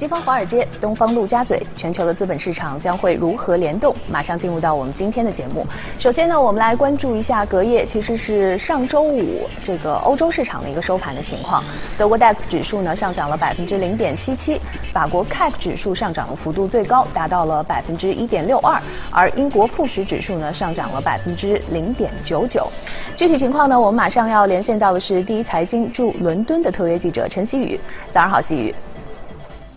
西方华尔街，东方陆家嘴，全球的资本市场将会如何联动？马上进入到我们今天的节目。首先呢，我们来关注一下隔夜，其实是上周五这个欧洲市场的一个收盘的情况。德国 DAX 指数呢上涨了百分之零点七七，法国 CAC 指数上涨的幅度最高，达到了百分之一点六二，而英国富时指数呢上涨了百分之零点九九。具体情况呢，我们马上要连线到的是第一财经驻伦敦的特约记者陈希宇。早上好，希宇。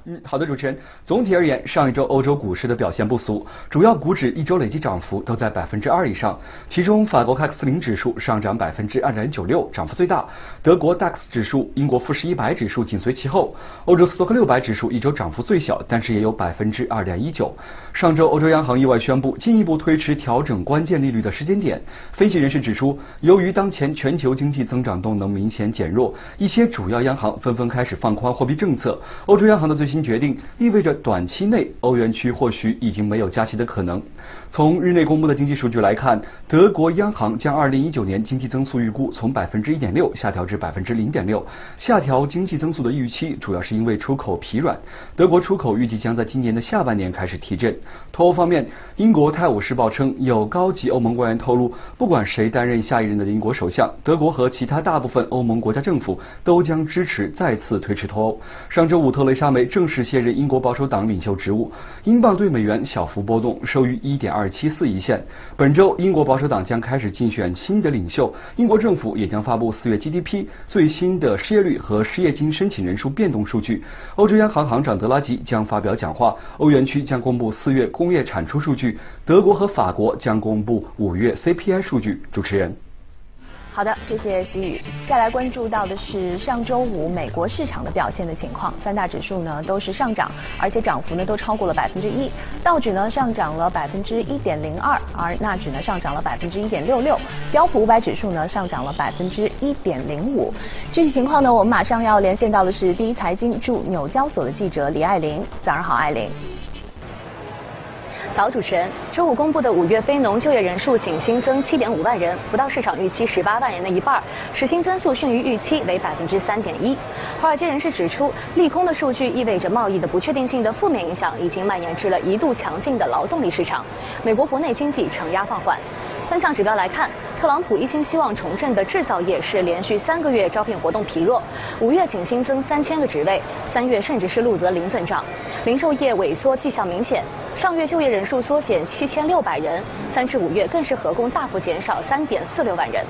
嗯，好的，主持人。总体而言，上一周欧洲股市的表现不俗，主要股指一周累计涨幅都在百分之二以上。其中，法国 CAC 四零指数上涨百分之二点九六，涨幅最大；德国 DAX 指数、英国富时一百指数紧随其后。欧洲斯托克六百指数一周涨幅最小，但是也有百分之二点一九。上周，欧洲央行意外宣布进一步推迟调整关键利率的时间点。分析人士指出，由于当前全球经济增长动能明显减弱，一些主要央行纷纷开始放宽货币政策。欧洲央行的最新新决定意味着短期内欧元区或许已经没有加息的可能。从日内公布的经济数据来看，德国央行将2019年经济增速预估从百分之一点六下调至百分之零点六。下调经济增速的预期主要是因为出口疲软。德国出口预计将在今年的下半年开始提振。脱欧方面，英国《泰晤士报》称，有高级欧盟官员透露，不管谁担任下一任的英国首相，德国和其他大部分欧盟国家政府都将支持再次推迟脱欧。上周五，特蕾莎梅正。正式卸任英国保守党领袖职务，英镑对美元小幅波动，收于一一点二七四一线。本周，英国保守党将开始竞选新的领袖，英国政府也将发布四月 GDP 最新的失业率和失业金申请人数变动数据。欧洲央行行长德拉吉将发表讲话，欧元区将公布四月工业产出数据，德国和法国将公布五月 CPI 数据。主持人。好的，谢谢习宇。再来关注到的是上周五美国市场的表现的情况，三大指数呢都是上涨，而且涨幅呢都超过了百分之一。道指呢上涨了百分之一点零二，而纳指呢上涨了百分之一点六六，标普五百指数呢上涨了百分之一点零五。具体情况呢，我们马上要连线到的是第一财经驻纽交所的记者李爱玲。早上好，爱玲。早，主持人。周五公布的五月非农就业人数仅新增七点五万人，不到市场预期十八万人的一半，实薪增速逊于预期，为百分之三点一。华尔街人士指出，利空的数据意味着贸易的不确定性的负面影响已经蔓延至了一度强劲的劳动力市场。美国国内经济承压放缓。分项指标来看，特朗普一心希望重振的制造业是连续三个月招聘活动疲弱，五月仅新增三千个职位，三月甚至是录得零增长。零售业萎缩迹象明显。上月就业人数缩减七千六百人，三至五月更是合共大幅减少三点四六万人。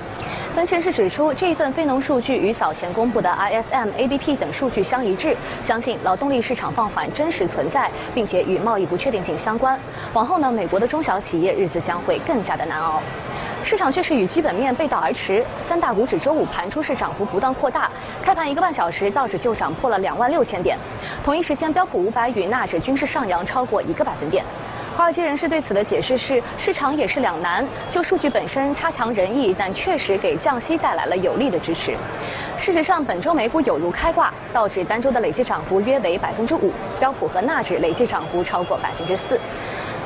分析师指出，这一份非农数据与早前公布的 ISM、ADP 等数据相一致，相信劳动力市场放缓真实存在，并且与贸易不确定性相关。往后呢，美国的中小企业日子将会更加的难熬。市场却是与基本面背道而驰，三大股指周五盘出是涨幅不断扩大，开盘一个半小时，道指就涨破了两万六千点。同一时间，标普五百与纳指均是上扬超过一个百分点。华尔街人士对此的解释是，市场也是两难，就数据本身差强人意，但确实给降息带来了有力的支持。事实上，本周美股有如开挂，道指单周的累计涨幅约为百分之五，标普和纳指累计涨幅超过百分之四。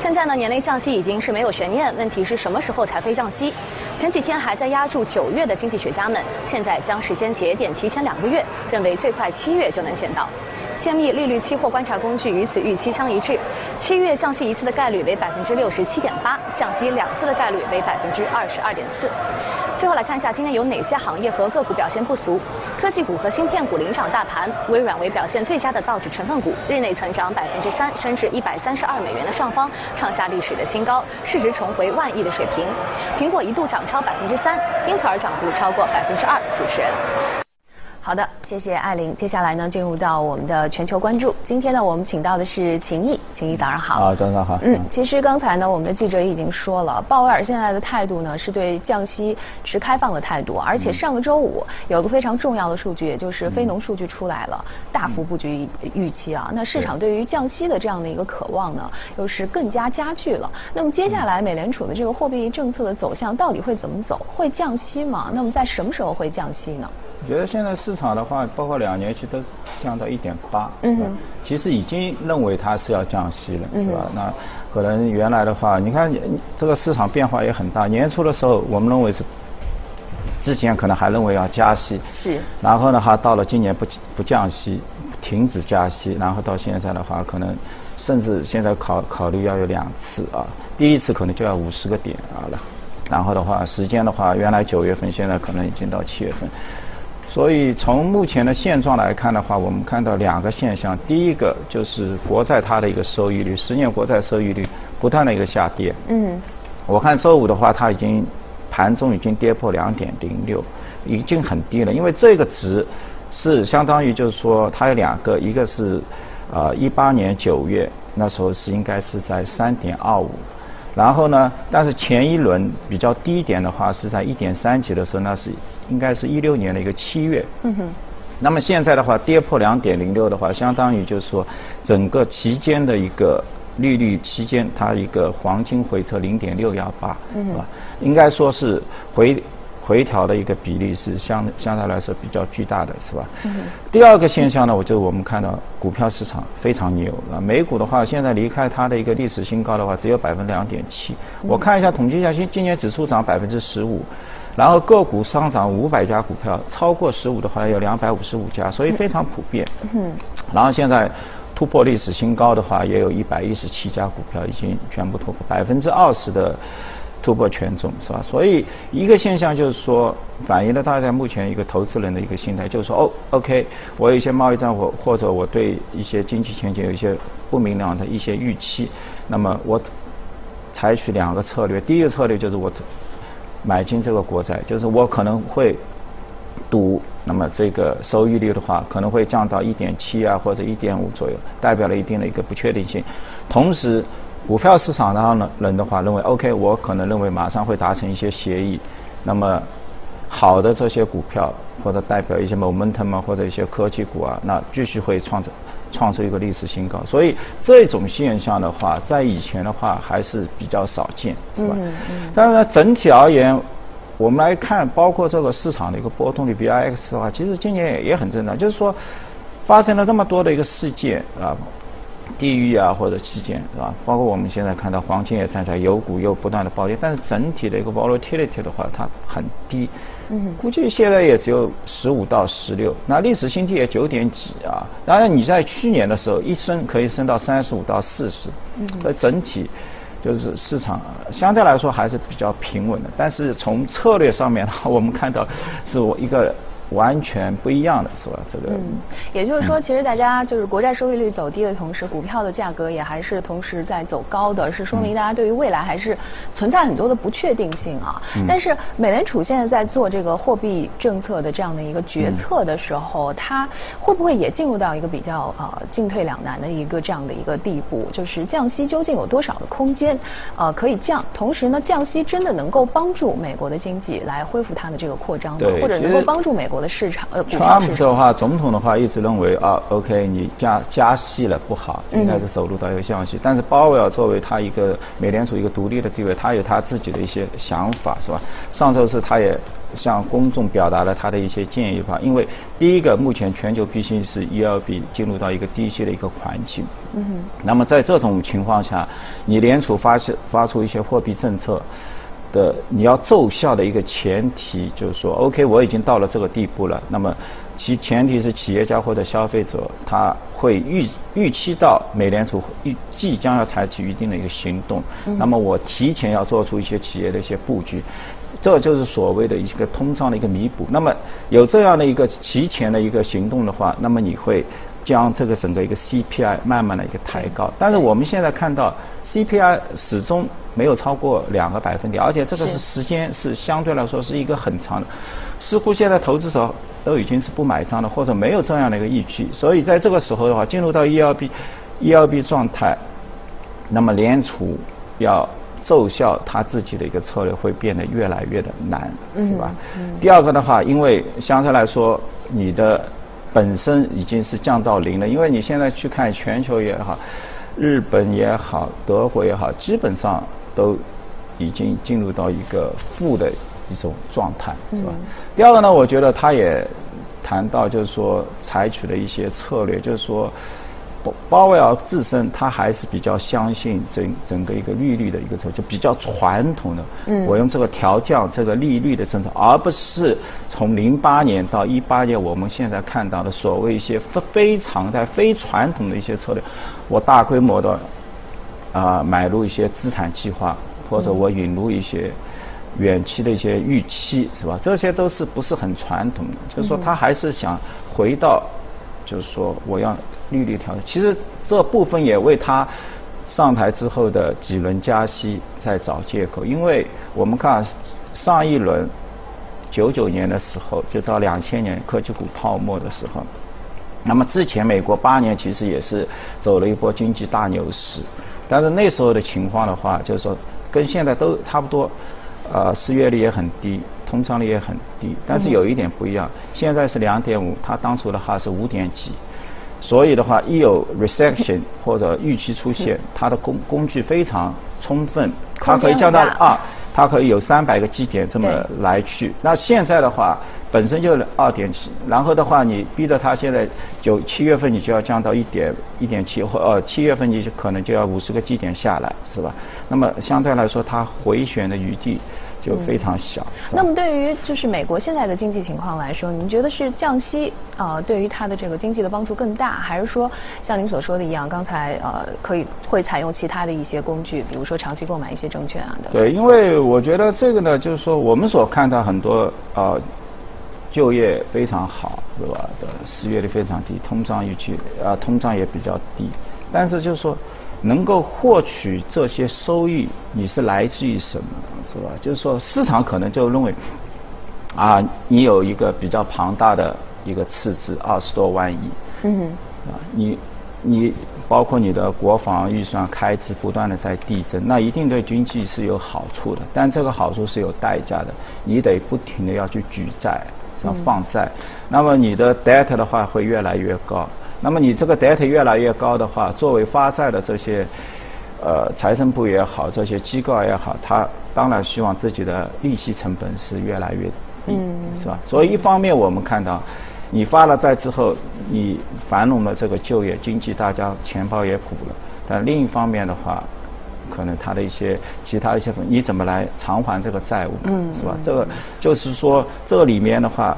现在呢，年内降息已经是没有悬念，问题是什么时候才会降息？前几天还在压住九月的经济学家们，现在将时间节点提前两个月，认为最快七月就能见到。泄密利率期货观察工具与此预期相一致，七月降息一次的概率为百分之六十七点八，降息两次的概率为百分之二十二点四。最后来看一下今天有哪些行业和个股表现不俗。科技股和芯片股领涨大盘，微软为表现最佳的道指成分股，日内曾涨百分之三，升至一百三十二美元的上方，创下历史的新高，市值重回万亿的水平。苹果一度涨超百分之三，英特尔涨幅超过百分之二。主持人。好的，谢谢艾琳。接下来呢，进入到我们的全球关注。今天呢，我们请到的是秦毅，秦毅早上好。啊，早上好。嗯，其实刚才呢，我们的记者已经说了，鲍威尔现在的态度呢，是对降息持开放的态度，而且上个周五有个非常重要的数据，也就是非农数据出来了，大幅不及预期啊。那市场对于降息的这样的一个渴望呢，又是更加加剧了。那么接下来美联储的这个货币政策的走向到底会怎么走？会降息吗？那么在什么时候会降息呢？我觉得现在市场的话，包括两年期都降到一点八，嗯，其实已经认为它是要降息了，是吧？那可能原来的话，你看这个市场变化也很大。年初的时候，我们认为是之前可能还认为要加息，是，然后呢，还到了今年不不降息，停止加息，然后到现在的话，可能甚至现在考考虑要有两次啊，第一次可能就要五十个点啊了，然后的话，时间的话，原来九月份，现在可能已经到七月份。所以从目前的现状来看的话，我们看到两个现象。第一个就是国债它的一个收益率，十年国债收益率不断的一个下跌。嗯。我看周五的话，它已经盘中已经跌破两点零六，已经很低了。因为这个值是相当于就是说它有两个，一个是呃一八年九月那时候是应该是在三点二五，然后呢，但是前一轮比较低点的话是在一点三几的时候，那是。应该是一六年的一个七月，嗯哼，那么现在的话跌破两点零六的话，相当于就是说整个期间的一个利率期间，它一个黄金回撤零点六幺八，是吧？应该说是回回调的一个比例是相相对来说比较巨大的，是吧？嗯第二个现象呢，我就我们看到股票市场非常牛啊，美股的话现在离开它的一个历史新高的话只有百分之两点七，我看一下统计一下，今今年指数涨百分之十五。然后个股上涨五百家股票，超过十五的话有两百五十五家，所以非常普遍。嗯。然后现在突破历史新高的话，也有一百一十七家股票已经全部突破百分之二十的突破权重，是吧？所以一个现象就是说，反映了大家目前一个投资人的一个心态，就是说，哦，OK，我有一些贸易战或或者我对一些经济前景有一些不明朗的一些预期，那么我采取两个策略，第一个策略就是我。买进这个国债，就是我可能会赌，那么这个收益率的话，可能会降到一点七啊或者一点五左右，代表了一定的一个不确定性。同时，股票市场上的人的话认为，OK，我可能认为马上会达成一些协议，那么好的这些股票或者代表一些 momentum 或者一些科技股啊，那继续会创造。创出一个历史新高，所以这种现象的话，在以前的话还是比较少见，是吧？嗯嗯。但是呢，整体而言，我们来看，包括这个市场的一个波动率 B I X 的话，其实今年也很正常。就是说，发生了这么多的一个事件啊，地域啊或者期间是吧？包括我们现在看到黄金也在在，有股又不断的暴跌，但是整体的一个 volatility 的话，它很低。嗯，估计现在也只有十五到十六，那历史新低也九点几啊。当然你在去年的时候一升可以升到三十五到四十，嗯，所以整体就是市场相对来说还是比较平稳的。但是从策略上面的话，我们看到是我一个。完全不一样的是吧？这个，嗯，也就是说，其实大家就是国债收益率走低的同时，股票的价格也还是同时在走高的，是说明大家对于未来还是存在很多的不确定性啊。但是美联储现在在做这个货币政策的这样的一个决策的时候，它会不会也进入到一个比较呃进退两难的一个这样的一个地步？就是降息究竟有多少的空间呃可以降？同时呢，降息真的能够帮助美国的经济来恢复它的这个扩张吗？或者能够帮助美国？的市场呃，川普的话，总统的话一直认为啊，OK，你加加息了不好，应该是走入到一个降息。但是鲍威尔作为他一个美联储一个独立的地位，他有他自己的一些想法，是吧？上周是他也向公众表达了他的一些建议吧。因为第一个，目前全球必须是 ELB 进入到一个低息的一个环境。嗯哼。那么在这种情况下，你联储发发出一些货币政策。的你要奏效的一个前提就是说，OK，我已经到了这个地步了。那么其前提是企业家或者消费者他会预预期到美联储预即将要采取一定的一个行动。那么我提前要做出一些企业的一些布局，这就是所谓的一个通胀的一个弥补。那么有这样的一个提前的一个行动的话，那么你会将这个整个一个 CPI 慢慢的一个抬高。但是我们现在看到 CPI 始终。没有超过两个百分点，而且这个是时间是相对来说是一个很长的，似乎现在投资者都已经是不买账了，或者没有这样的一个预期，所以在这个时候的话，进入到 E L B E L B 状态，那么联储要奏效他自己的一个策略会变得越来越的难，是吧？第二个的话，因为相对来说你的本身已经是降到零了，因为你现在去看全球也好。日本也好，德国也好，基本上都已经进入到一个负的一种状态，是吧？第二个呢，我觉得他也谈到，就是说采取了一些策略，就是说。鲍威尔自身他还是比较相信整整个一个利率的一个策就比较传统的。嗯。我用这个调降这个利率的政策，而不是从零八年到一八年我们现在看到的所谓一些非非常态、非传统的一些策略。我大规模的啊买入一些资产计划，或者我引入一些远期的一些预期，是吧？这些都是不是很传统的，就是说他还是想回到，就是说我要。利率调整，其实这部分也为他上台之后的几轮加息在找借口。因为我们看上一轮九九年的时候，就到两千年科技股泡沫的时候，那么之前美国八年其实也是走了一波经济大牛市，但是那时候的情况的话，就是说跟现在都差不多，呃，失业率也很低，通胀率也很低，但是有一点不一样，现在是两点五，它当初的话是五点几。所以的话，一有 recession 或者预期出现，它的工工具非常充分，它可以降到二，它可以有三百个基点这么来去。那现在的话，本身就是二点七，然后的话，你逼着它现在九七月份你就要降到一点一点七，或呃七月份你就可能就要五十个基点下来，是吧？那么相对来说，它回旋的余地。就非常小。那么对于就是美国现在的经济情况来说，您觉得是降息啊，对于它的这个经济的帮助更大，还是说像您所说的一样，刚才呃可以会采用其他的一些工具，比如说长期购买一些证券啊的？对，因为我觉得这个呢，就是说我们所看到很多呃就业非常好，是吧？的失业率非常低，通胀预期啊通胀也比较低，但是就是说。能够获取这些收益，你是来自于什么，是吧？就是说，市场可能就认为，啊，你有一个比较庞大的一个赤字，二十多万亿，嗯，啊，你你包括你的国防预算开支不断的在递增，那一定对经济是有好处的，但这个好处是有代价的，你得不停的要去举债，要放债，那么你的 debt 的话会越来越高。那么你这个 debt 越来越高的话，作为发债的这些，呃，财政部也好，这些机构也好，他当然希望自己的利息成本是越来越低，是吧？所以一方面我们看到，你发了债之后，你繁荣了这个就业经济，大家钱包也鼓了。但另一方面的话，可能他的一些其他一些，你怎么来偿还这个债务，嗯是吧？这个就是说，这里面的话。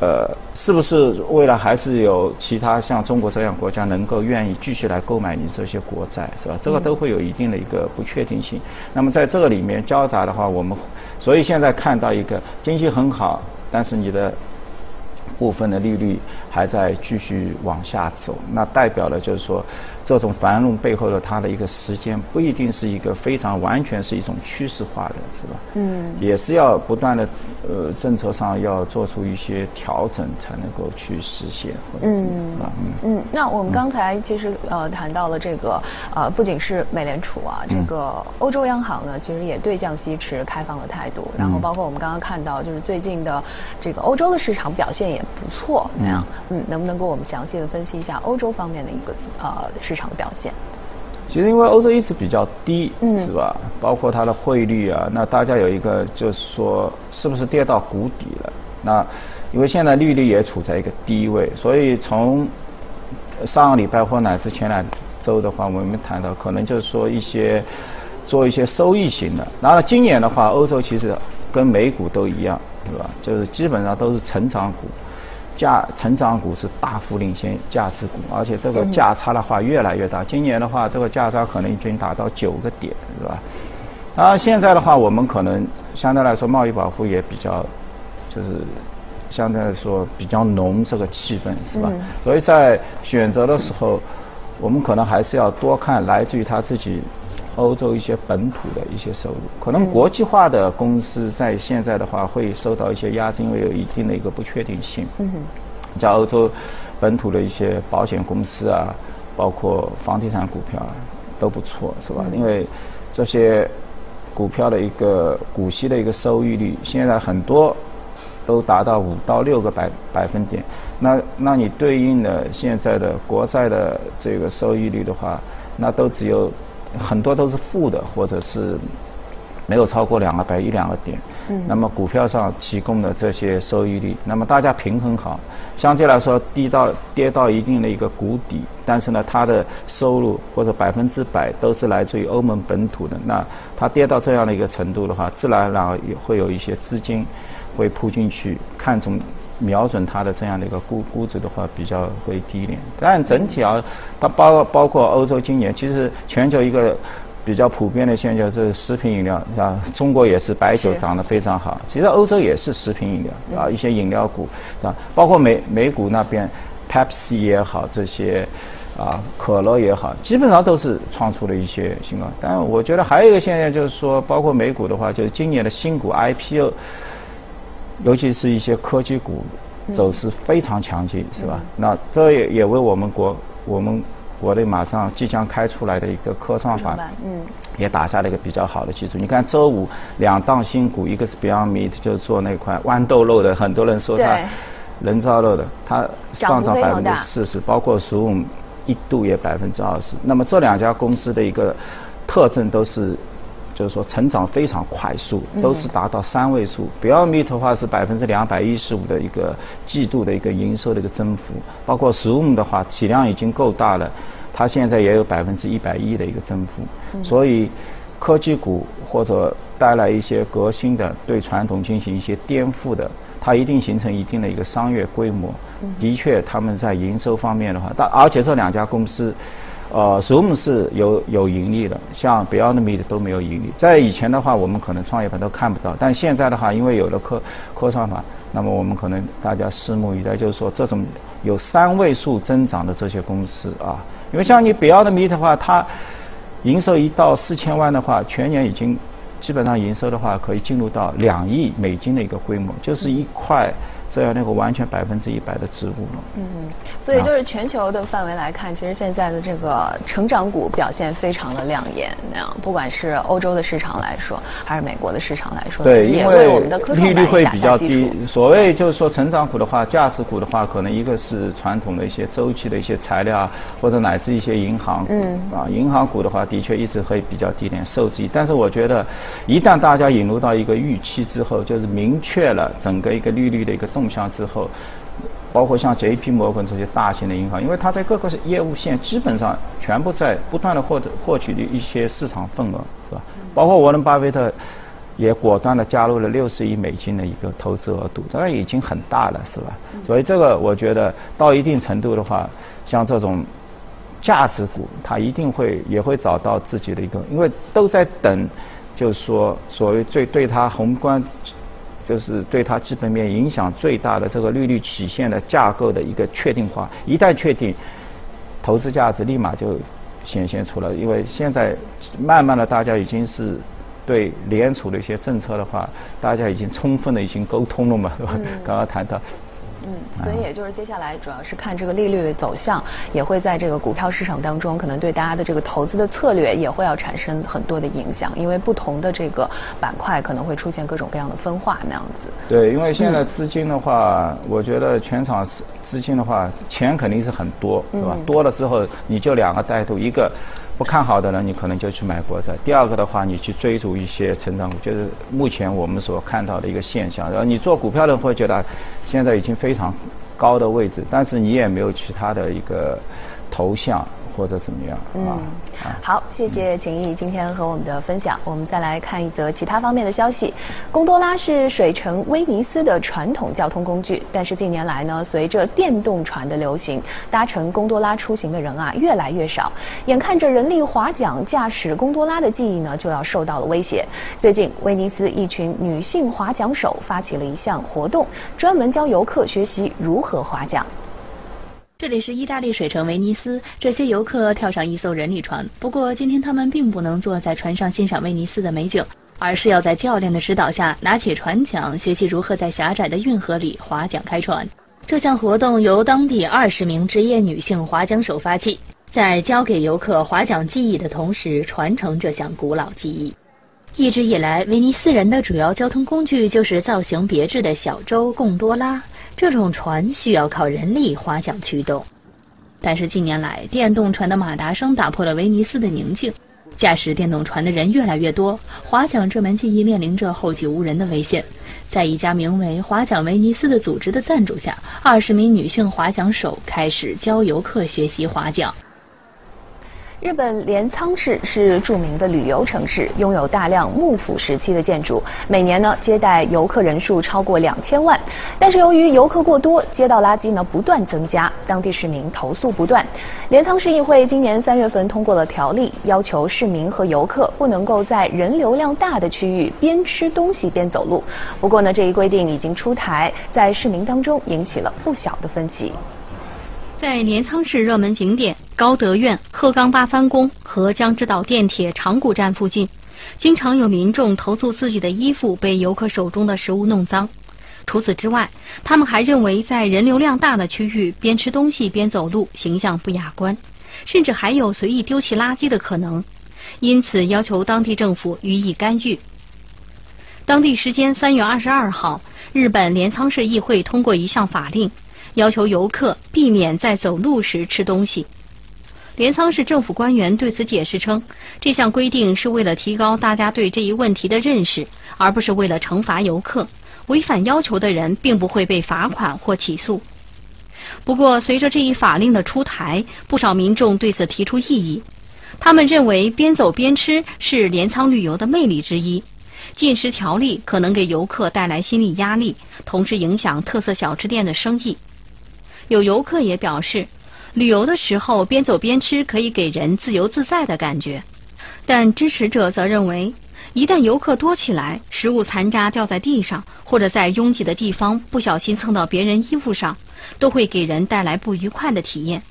呃，是不是未来还是有其他像中国这样国家能够愿意继续来购买你这些国债，是吧？这个都会有一定的一个不确定性。那么在这个里面交杂的话，我们所以现在看到一个经济很好，但是你的部分的利率还在继续往下走，那代表了就是说。这种繁荣背后的它的一个时间不一定是一个非常完全是一种趋势化的，是吧？嗯，也是要不断的呃政策上要做出一些调整才能够去实现，嗯，是吧？嗯嗯，那我们刚才其实呃谈到了这个呃不仅是美联储啊，这个欧洲央行呢其实也对降息持开放的态度，然后包括我们刚刚看到就是最近的这个欧洲的市场表现也不错，那样嗯，能不能给我们详细的分析一下欧洲方面的一个呃？市场的表现，其实因为欧洲一直比较低，嗯，是吧？包括它的汇率啊，那大家有一个就是说，是不是跌到谷底了？那因为现在利率也处在一个低位，所以从上个礼拜或乃至前两周的话，我们谈到可能就是说一些做一些收益型的。然后今年的话，欧洲其实跟美股都一样，是吧？就是基本上都是成长股。价成长股是大幅领先价值股，而且这个价差的话越来越大。今年的话，这个价差可能已经达到九个点，是吧？啊，现在的话，我们可能相对来说贸易保护也比较，就是相对来说比较浓这个气氛，是吧？所以在选择的时候，我们可能还是要多看来自于他自己欧洲一些本土的一些收入。可能国际化的公司在现在的话会受到一些压制，因为有一定的一个不确定性。嗯哼。像欧洲本土的一些保险公司啊，包括房地产股票啊，都不错，是吧？因为这些股票的一个股息的一个收益率，现在很多都达到五到六个百百分点。那那你对应的现在的国债的这个收益率的话，那都只有很多都是负的，或者是没有超过两个百一两个点。嗯。那么股票上提供的这些收益率，那么大家平衡好，相对来说低到跌到一定的一个谷底，但是呢，它的收入或者百分之百都是来自于欧盟本土的，那它跌到这样的一个程度的话，自然而然也会有一些资金会扑进去，看中瞄准它的这样的一个估估值的话，比较会低一点。但整体啊，它包包括欧洲今年，其实全球一个。比较普遍的现象是食品饮料，啊，中国也是白酒涨得非常好。其实欧洲也是食品饮料啊，一些饮料股，啊，包括美美股那边，Pepsi 也好，这些啊，可乐也好，基本上都是创出了一些新高。但我觉得还有一个现象就是说，包括美股的话，就是今年的新股 IPO，尤其是一些科技股走势非常强劲，是吧？那这也也为我们国我们。国内马上即将开出来的一个科创板，嗯，也打下了一个比较好的基础。你看周五两档新股，一个是 Beyond Meat，就是做那块豌豆肉的，很多人说它人造肉的，它上涨百分之四十，包括 Zoom 一度也百分之二十。那么这两家公司的一个特征都是。就是说，成长非常快速，都是达到三位数。Beyond Meat 的话是百分之两百一十五的一个季度的一个营收的一个增幅，包括 Zoom 的话体量已经够大了，它现在也有百分之一百一的一个增幅。所以，科技股或者带来一些革新的、对传统进行一些颠覆的，它一定形成一定的一个商业规模。的确，他们在营收方面的话，但而且这两家公司。呃，Zoom 是有有盈利的，像 Beyond Meat 都没有盈利。在以前的话，我们可能创业板都看不到，但现在的话，因为有了科科创板，那么我们可能大家拭目以待，就是说这种有三位数增长的这些公司啊，因为像你 Beyond Meat 的话，它营收一到四千万的话，全年已经基本上营收的话可以进入到两亿美金的一个规模，就是一块。这样那个完全百分之一百的植物了。嗯，所以就是全球的范围来看，其实现在的这个成长股表现非常的亮眼。那样，不管是欧洲的市场来说，还是美国的市场来说，对，因为利率会比较低。所谓就是说成长股的话，价值股的话，可能一个是传统的一些周期的一些材料，或者乃至一些银行。嗯。啊，银行股的话，的确一直会比较低点受制。但是我觉得，一旦大家引入到一个预期之后，就是明确了整个一个利率的一个动。动向之后，包括像 J.P. 摩根这些大型的银行，因为它在各个业务线基本上全部在不断的获得获取的一些市场份额，是吧？包括沃伦巴菲特也果断的加入了六十亿美金的一个投资额度，当然已经很大了，是吧？所以这个我觉得到一定程度的话，像这种价值股，它一定会也会找到自己的一个，因为都在等，就是说所谓最对它宏观。就是对它基本面影响最大的这个利率曲线的架构的一个确定化，一旦确定，投资价值立马就显现出来。因为现在慢慢的大家已经是对联储的一些政策的话，大家已经充分的已经沟通了嘛，刚刚谈到。嗯，所以也就是接下来主要是看这个利率的走向，也会在这个股票市场当中，可能对大家的这个投资的策略也会要产生很多的影响，因为不同的这个板块可能会出现各种各样的分化那样子。对，因为现在资金的话，我觉得全场资金的话，钱肯定是很多，是吧？多了之后，你就两个带度，一个。不看好的呢，你可能就去买国债。第二个的话，你去追逐一些成长股，就是目前我们所看到的一个现象。然后你做股票的会觉得，现在已经非常高的位置，但是你也没有其他的一个头向。或者怎么样？嗯，好，谢谢秦毅今天和我们的分享。我们再来看一则其他方面的消息。贡多拉是水城威尼斯的传统交通工具，但是近年来呢，随着电动船的流行，搭乘贡多拉出行的人啊越来越少。眼看着人力划桨驾驶贡多拉的技艺呢就要受到了威胁。最近，威尼斯一群女性划桨手发起了一项活动，专门教游客学习如何划桨。这里是意大利水城威尼斯，这些游客跳上一艘人力船。不过今天他们并不能坐在船上欣赏威尼斯的美景，而是要在教练的指导下拿起船桨，学习如何在狭窄的运河里划桨开船。这项活动由当地二十名职业女性划桨手发起，在教给游客划桨技艺的同时，传承这项古老技艺。一直以来，威尼斯人的主要交通工具就是造型别致的小舟贡多拉。这种船需要靠人力划桨驱动，但是近年来，电动船的马达声打破了威尼斯的宁静。驾驶电动船的人越来越多，划桨这门技艺面临着后继无人的危险。在一家名为“划桨威尼斯”的组织的赞助下，二十名女性划桨手开始教游客学习划桨。日本镰仓市是著名的旅游城市，拥有大量幕府时期的建筑，每年呢接待游客人数超过两千万。但是由于游客过多，街道垃圾呢不断增加，当地市民投诉不断。镰仓市议会今年三月份通过了条例，要求市民和游客不能够在人流量大的区域边吃东西边走路。不过呢，这一规定已经出台，在市民当中引起了不小的分歧。在镰仓市热门景点高德院、鹤冈八幡宫和江之岛电铁长谷站附近，经常有民众投诉自己的衣服被游客手中的食物弄脏。除此之外，他们还认为在人流量大的区域边吃东西边走路形象不雅观，甚至还有随意丢弃垃圾的可能，因此要求当地政府予以干预。当地时间三月二十二号，日本镰仓市议会通过一项法令。要求游客避免在走路时吃东西。镰仓市政府官员对此解释称，这项规定是为了提高大家对这一问题的认识，而不是为了惩罚游客。违反要求的人并不会被罚款或起诉。不过，随着这一法令的出台，不少民众对此提出异议。他们认为，边走边吃是镰仓旅游的魅力之一。禁食条例可能给游客带来心理压力，同时影响特色小吃店的生意。有游客也表示，旅游的时候边走边吃可以给人自由自在的感觉。但支持者则认为，一旦游客多起来，食物残渣掉在地上，或者在拥挤的地方不小心蹭到别人衣服上，都会给人带来不愉快的体验。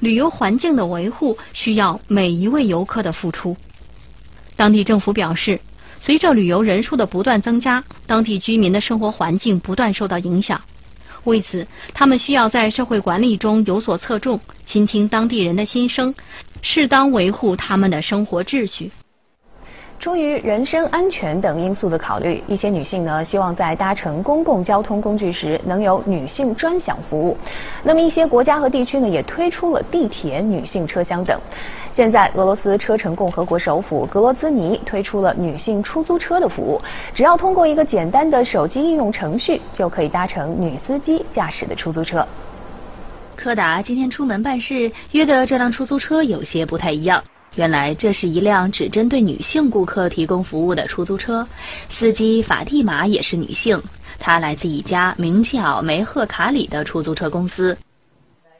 旅游环境的维护需要每一位游客的付出。当地政府表示，随着旅游人数的不断增加，当地居民的生活环境不断受到影响。为此，他们需要在社会管理中有所侧重，倾听当地人的心声，适当维护他们的生活秩序。出于人身安全等因素的考虑，一些女性呢希望在搭乘公共交通工具时能有女性专享服务。那么一些国家和地区呢也推出了地铁女性车厢等。现在，俄罗斯车臣共和国首府格罗兹尼推出了女性出租车的服务，只要通过一个简单的手机应用程序，就可以搭乘女司机驾驶的出租车。柯达今天出门办事，约的这辆出租车有些不太一样。原来这是一辆只针对女性顾客提供服务的出租车，司机法蒂玛也是女性，她来自一家名叫梅赫卡里的出租车公司。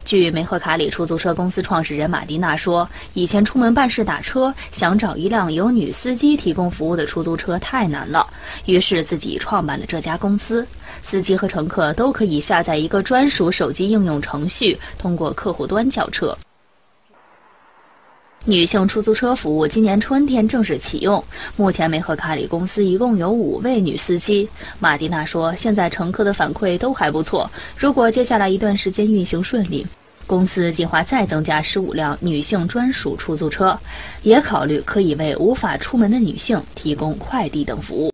据梅赫卡里出租车公司创始人马蒂娜说，以前出门办事打车，想找一辆由女司机提供服务的出租车太难了，于是自己创办了这家公司。司机和乘客都可以下载一个专属手机应用程序，通过客户端叫车。女性出租车服务今年春天正式启用，目前梅赫卡里公司一共有五位女司机。马蒂娜说，现在乘客的反馈都还不错，如果接下来一段时间运行顺利。公司计划再增加十五辆女性专属出租车，也考虑可以为无法出门的女性提供快递等服务。